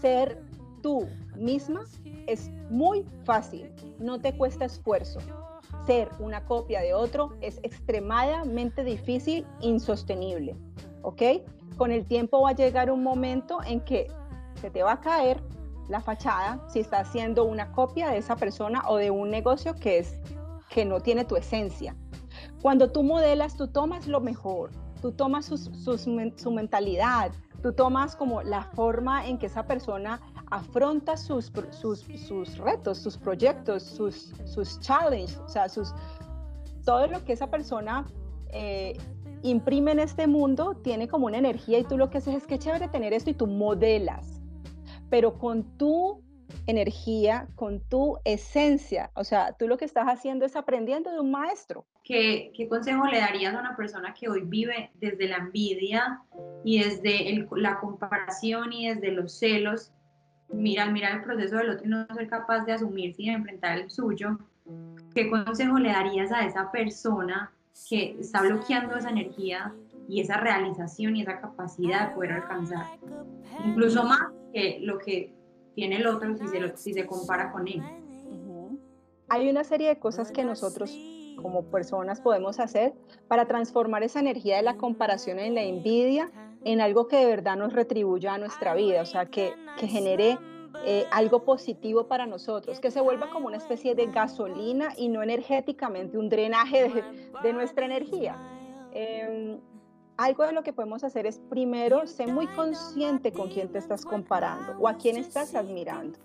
Ser tú misma es muy fácil. No te cuesta esfuerzo ser una copia de otro es extremadamente difícil, insostenible, ¿ok? Con el tiempo va a llegar un momento en que se te va a caer la fachada si estás haciendo una copia de esa persona o de un negocio que es que no tiene tu esencia. Cuando tú modelas, tú tomas lo mejor, tú tomas su mentalidad, tú tomas como la forma en que esa persona afronta sus, sus, sus retos, sus proyectos, sus, sus challenges, o sea, todo lo que esa persona eh, imprime en este mundo tiene como una energía y tú lo que haces es que chévere tener esto y tú modelas, pero con tu energía, con tu esencia, o sea, tú lo que estás haciendo es aprendiendo de un maestro. ¿Qué, qué consejo le darías a una persona que hoy vive desde la envidia y desde la comparación y desde los celos mirar, mirar el proceso del otro y no ser capaz de asumirse y de enfrentar el suyo, ¿qué consejo le darías a esa persona que está bloqueando esa energía y esa realización y esa capacidad de poder alcanzar? Incluso más que lo que tiene el otro si se, si se compara con él. Hay una serie de cosas que nosotros como personas podemos hacer para transformar esa energía de la comparación en la envidia en algo que de verdad nos retribuya a nuestra vida, o sea, que, que genere eh, algo positivo para nosotros, que se vuelva como una especie de gasolina y no energéticamente un drenaje de, nuestra energía. Em, algo de lo que podemos hacer es primero ser muy consciente con quién te estás comparando o a quién estás admirando.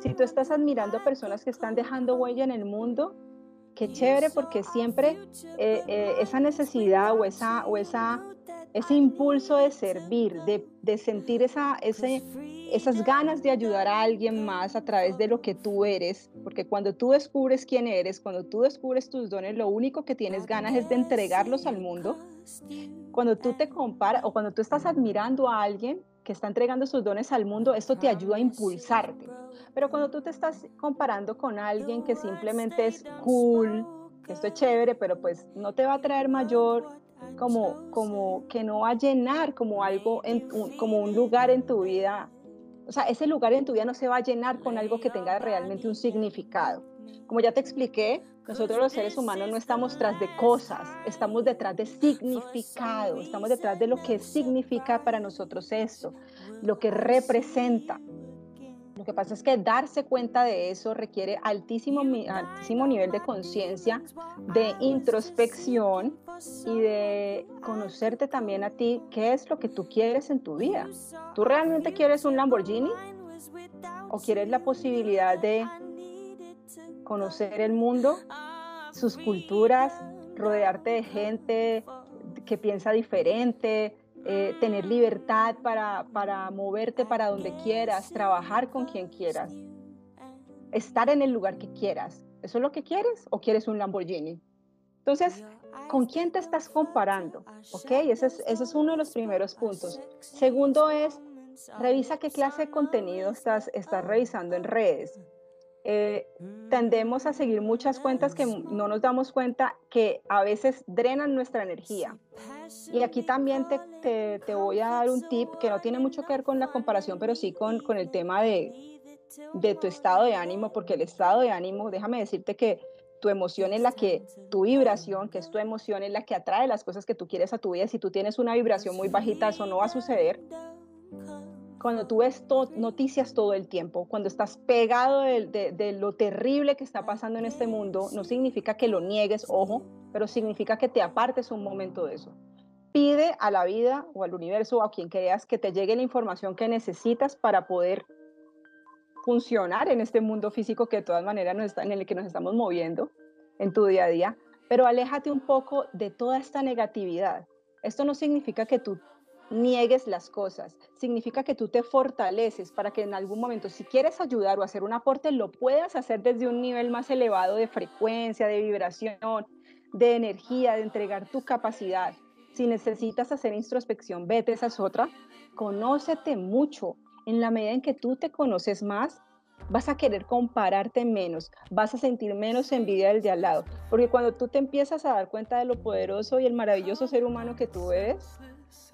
Si tú estás admirando a personas que están dejando huella en el mundo, qué chévere porque siempre eh, eh, esa necesidad o esa, o esa ese impulso de servir, de, sentir esa, ese, esas ganas de ayudar a alguien más a través de lo que tú eres, porque cuando tú descubres quién eres, cuando tú descubres tus dones, lo único que tienes ganas es de entregarlos al mundo. Cuando tú te comparas o cuando tú estás admirando a alguien que está entregando sus dones al mundo, esto te ayuda a impulsarte. Pero cuando tú te estás comparando con alguien que simplemente es cool, que esto es chévere, pero pues no te va a traer mayor como, como que no va a llenar como algo, en, como un lugar en tu vida. O sea, ese lugar en tu vida no se va a llenar con algo que tenga realmente un significado. Como ya te expliqué, nosotros los seres humanos no estamos tras de cosas, estamos detrás de significado, estamos detrás de lo que significa para nosotros esto, lo que representa. Lo que pasa es que darse cuenta de eso requiere altísimo, altísimo nivel de conciencia, de introspección y de conocerte también a ti, qué es lo que tú quieres en tu vida. ¿Tú realmente quieres un Lamborghini? ¿O quieres la posibilidad de conocer el mundo, sus culturas, rodearte de gente que piensa diferente, eh, tener libertad para, para moverte para donde quieras, trabajar con quien quieras, estar en el lugar que quieras. ¿Eso es lo que quieres o quieres un Lamborghini? Entonces, ¿con quién te estás comparando? ¿Ok? Ese es, ese es uno de los primeros puntos. Segundo es, revisa qué clase de contenido estás, estás revisando en redes. eh, tendemos a seguir muchas cuentas que no nos damos cuenta que a veces drenan nuestra energía. Y aquí también te, te, voy a dar un tip que no tiene mucho que ver con la comparación, pero sí con, con el tema de, de tu estado de ánimo, porque el estado de ánimo, déjame decirte que tu emoción es la que, tu vibración, que es tu emoción, es la que atrae las cosas que tú quieres a tu vida. Si tú tienes una vibración muy bajita, eso no va a suceder. Cuando tú ves noticias todo el tiempo, cuando estás pegado de, de, lo terrible que está pasando en este mundo, no significa que lo niegues, ojo, pero significa que te apartes un momento de eso. Pide a la vida o al universo o a quien creas que te llegue la información que necesitas para poder funcionar en este mundo físico que de todas maneras nos está, en el que nos estamos moviendo en tu día a día, pero aléjate un poco de toda esta negatividad. Esto no significa que tú niegues las cosas, significa que tú te fortaleces para que en algún momento, si quieres ayudar o hacer un aporte, lo puedas hacer desde un nivel más elevado de frecuencia, de vibración, de energía, de entregar tu capacidad. Si necesitas hacer introspección, vete, esa es otra. Conócete mucho, en la medida en que tú te conoces más, vas a querer compararte menos, vas a sentir menos envidia del de al lado, porque cuando tú te empiezas a dar cuenta de lo poderoso y el maravilloso ser humano que tú eres,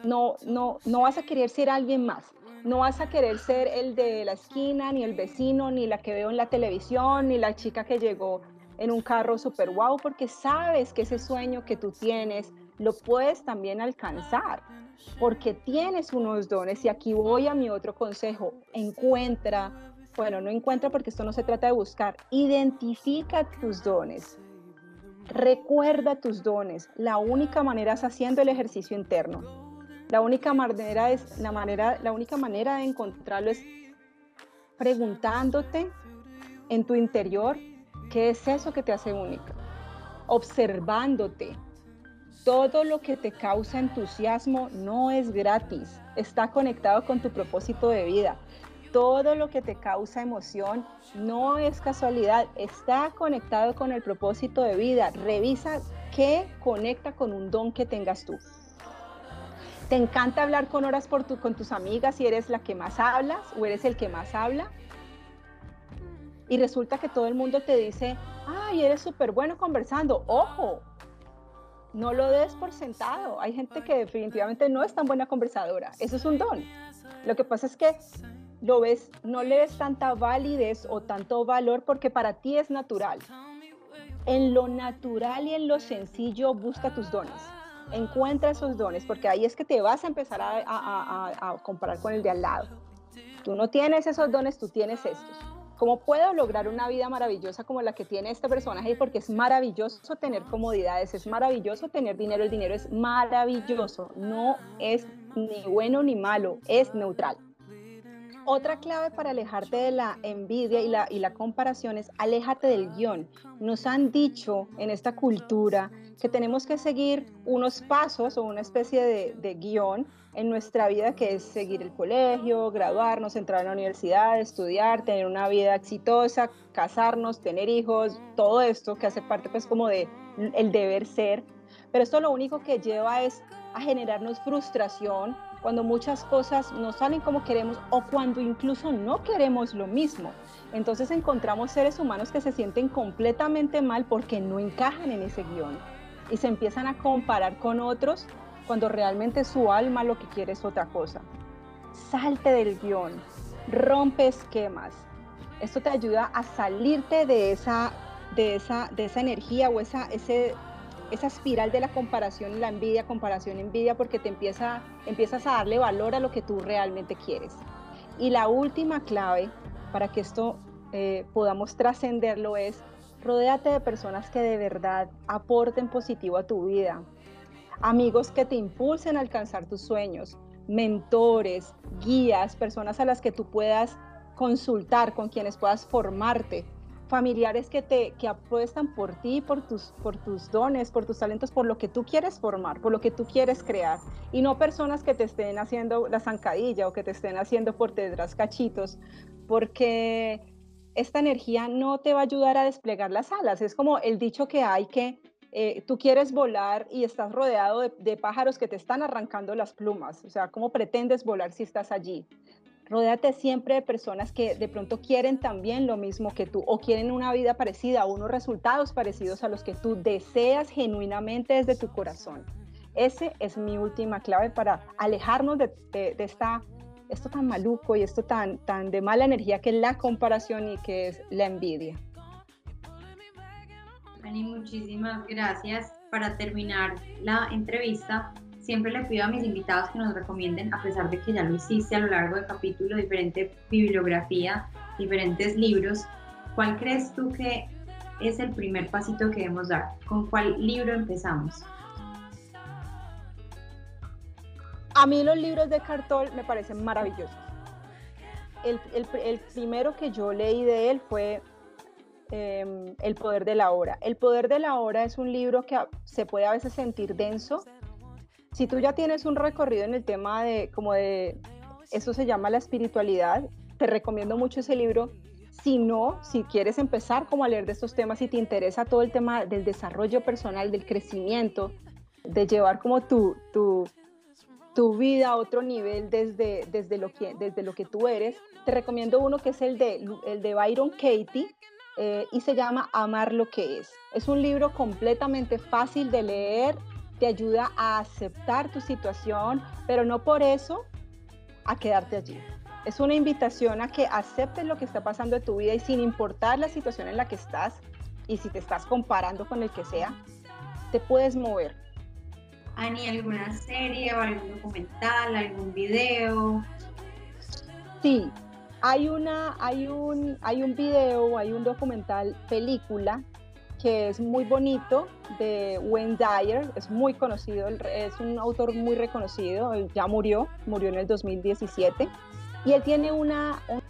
no, no, no vas a querer ser alguien más, no vas a querer ser el de la esquina, ni el vecino, ni la que veo en la televisión, ni la chica que llegó en un carro super guau, porque sabes que ese sueño que tú tienes lo puedes también alcanzar porque tienes unos dones y aquí voy a mi otro consejo, encuentra, bueno, no encuentra porque esto no se trata de buscar, identifica tus dones. Recuerda tus dones. La única manera es haciendo el ejercicio interno. La única manera es la manera la única manera de encontrarlo es preguntándote en tu interior qué es eso que te hace única. Observándote, todo lo que te causa entusiasmo no es gratis, está conectado con tu propósito de vida. Todo lo que te causa emoción no es casualidad, está conectado con el propósito de vida. Revisa qué conecta con un don que tengas tú. ¿Te encanta hablar con horas con tus amigas si eres la que más hablas o eres el que más habla? Y resulta que todo el mundo te dice, ay, eres súper bueno conversando. Ojo, no lo des por sentado. Hay gente que definitivamente no es tan buena conversadora. Eso es un don. Lo que pasa es que lo ves, no le des tanta validez o tanto valor porque para ti es natural. En lo natural y en lo sencillo busca tus dones. Encuentra esos dones porque ahí es que te vas a empezar a, a comparar con el de al lado. Tú no tienes esos dones, tú tienes estos. ¿Cómo puedo lograr una vida maravillosa como la que tiene este personaje? Porque es maravilloso tener comodidades, es maravilloso tener dinero, el dinero es maravilloso, no es ni bueno ni malo, es neutral. Otra clave para alejarte de la envidia y la, y la comparación es aléjate del guion. Nos han dicho en esta cultura que tenemos que seguir unos pasos o una especie de, de guion en nuestra vida que es seguir el colegio, graduarnos, entrar a la universidad, estudiar, tener una vida exitosa, casarnos, tener hijos, todo esto que hace parte pues como de el deber ser. Pero esto lo único que lleva es a generarnos frustración cuando muchas cosas no salen como queremos o cuando incluso no queremos lo mismo. Entonces encontramos seres humanos que se sienten completamente mal porque no encajan en ese guion y se empiezan a comparar con otros cuando realmente su alma lo que quiere es otra cosa. Salte del guion, rompe esquemas. Esto te ayuda a salirte de esa, de esa, de esa energía o esa, ese esa espiral de la comparación y la envidia, comparación, envidia, porque te empieza, empiezas a darle valor a lo que tú realmente quieres. Y la última clave para que esto eh, podamos trascenderlo es rodéate de personas que de verdad aporten positivo a tu vida, amigos que te impulsen a alcanzar tus sueños, mentores, guías, personas a las que tú puedas consultar, con quienes puedas formarte, familiares que te apuestan por ti, por tus, por tus dones, por tus talentos, por lo que tú quieres formar, por lo que tú quieres crear, y no personas que te estén haciendo la zancadilla o que te estén haciendo por detrás cachitos, porque esta energía no te va a ayudar a desplegar las alas. Es como el dicho que hay que eh, tú quieres volar y estás rodeado de, de pájaros que te están arrancando las plumas. O sea, ¿cómo pretendes volar si estás allí? Rodéate siempre de personas que de pronto quieren también lo mismo que tú o quieren una vida parecida unos resultados parecidos a los que tú deseas genuinamente desde tu corazón. Ese es mi última clave para alejarnos de, esta, esto tan maluco y esto tan, tan de mala energía que es la comparación y que es la envidia. Ani, muchísimas gracias. Para terminar la entrevista, siempre le pido a mis invitados que nos recomienden, a pesar de que ya lo hiciste a lo largo del capítulo, diferente bibliografía, diferentes libros. ¿Cuál crees tú que es el primer pasito que debemos dar? ¿Con cuál libro empezamos? A mí los libros de Cartol me parecen maravillosos. El, primero que yo leí de él fue em, El poder de la hora. El poder de la hora es un libro que se puede a veces sentir denso, si tú ya tienes un recorrido en el tema de, como de, eso se llama la espiritualidad, te recomiendo mucho ese libro. Si no, si quieres empezar como a leer de estos temas, si te interesa todo el tema del desarrollo personal, del crecimiento, de llevar como tu, tu, tu vida a otro nivel desde, desde, lo que, desde lo que tú eres, te recomiendo uno que es el de, el de Byron Katie, eh, y se llama Amar lo que es. Es un libro completamente fácil de leer, te ayuda a aceptar tu situación, pero no por eso a quedarte allí. Es una invitación a que aceptes lo que está pasando en tu vida y sin importar la situación en la que estás y si te estás comparando con el que sea, te puedes mover. Ani, ¿alguna serie o algún documental, algún video? Sí, hay, una, hay, un, hay un video, hay un documental, película que es muy bonito, de Wayne Dyer, es muy conocido, es un autor muy reconocido, ya murió, murió en el 2017, y él tiene una, una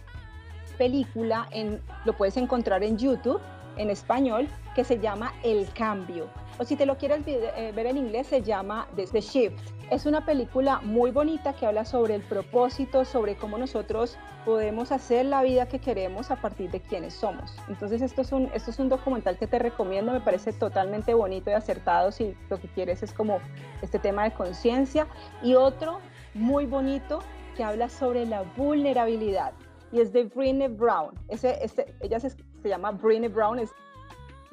película, en, lo puedes encontrar en YouTube, en español, que se llama El Cambio o si te lo quieres eh, ver en inglés se llama The Shift. Es una película muy bonita que habla sobre el propósito, sobre cómo nosotros podemos hacer la vida que queremos a partir de quienes somos. Entonces esto es un, esto es un documental que te recomiendo, me parece totalmente bonito y acertado si lo que quieres es como este tema de conciencia. Y otro muy bonito que habla sobre la vulnerabilidad y es de Brené Brown. Ese, este, ella se, se llama Brené Brown, es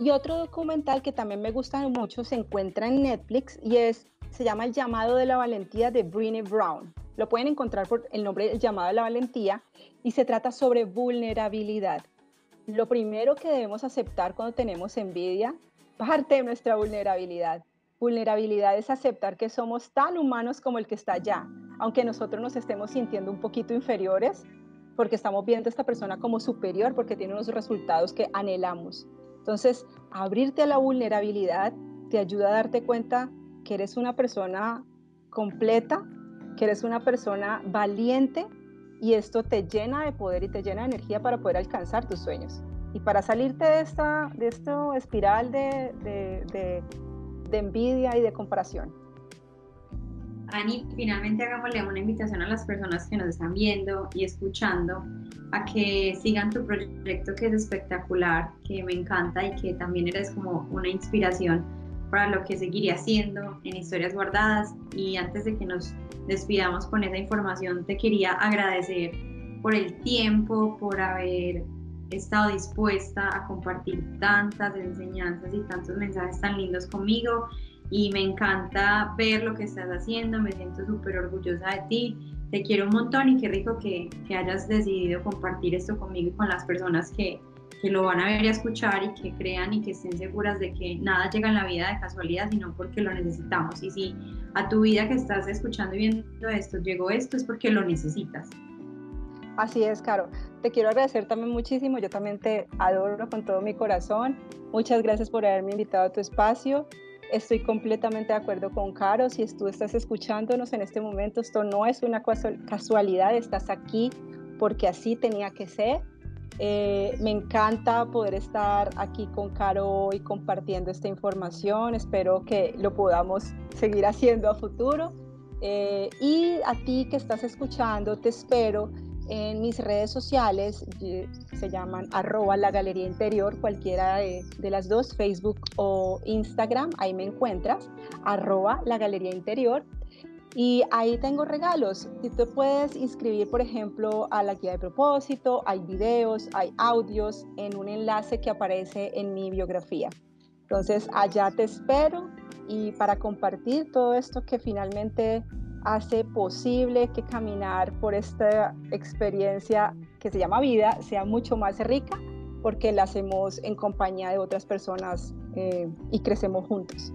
y otro documental que también me gusta mucho se encuentra en Netflix y es, se llama El llamado de la valentía de Brené Brown. Lo pueden encontrar por el nombre El llamado de la valentía y se trata sobre vulnerabilidad. Lo primero que debemos aceptar cuando tenemos envidia, parte de nuestra vulnerabilidad. Vulnerabilidad es aceptar que somos tan humanos como el que está allá, aunque nosotros nos estemos sintiendo un poquito inferiores, porque estamos viendo a esta persona como superior, porque tiene unos resultados que anhelamos. Entonces, abrirte a la vulnerabilidad te ayuda a darte cuenta que eres una persona completa, que eres una persona valiente y esto te llena de poder y te llena de energía para poder alcanzar tus sueños. Y para salirte de esta, de esta espiral de, de, de envidia y de comparación. Ani, finalmente hagámosle una invitación a las personas que nos están viendo y escuchando a que sigan tu proyecto que es espectacular, que me encanta y que también eres como una inspiración para lo que seguiría haciendo en Historias Guardadas. Y antes de que nos despidamos con esa información, te quería agradecer por el tiempo, por haber estado dispuesta a compartir tantas enseñanzas y tantos mensajes tan lindos conmigo y me encanta ver lo que estás haciendo, me siento súper orgullosa de ti, te quiero un montón y qué rico que, que, hayas decidido compartir esto conmigo y con las personas que, que lo van a ver y a escuchar y que crean y que estén seguras de que nada llega en la vida de casualidad, sino porque lo necesitamos. Y si a tu vida que estás escuchando y viendo esto llegó esto, es porque lo necesitas. Así es, Caro. Te quiero agradecer también muchísimo. Yo también te adoro con todo mi corazón. Muchas gracias por haberme invitado a tu espacio. Estoy completamente de acuerdo con Caro. Si tú estás escuchándonos en este momento, esto no es una casualidad, estás aquí porque así tenía que ser. Eh, me encanta poder estar aquí con Caro y compartiendo esta información. Espero que lo podamos seguir haciendo a futuro. Eh, y a ti que estás escuchando, te espero en mis redes sociales, se llaman arroba la galería interior, cualquiera de, las dos, Facebook o Instagram, ahí me encuentras, arroba la galería interior. Y ahí tengo regalos. Si tú puedes inscribir, por ejemplo, a la guía de propósito, hay videos, hay audios en un enlace que aparece en mi biografía. Entonces, allá te espero y para compartir todo esto que finalmente hace posible que caminar por esta experiencia que se llama vida sea mucho más rica porque la hacemos en compañía de otras personas eh, y crecemos juntos.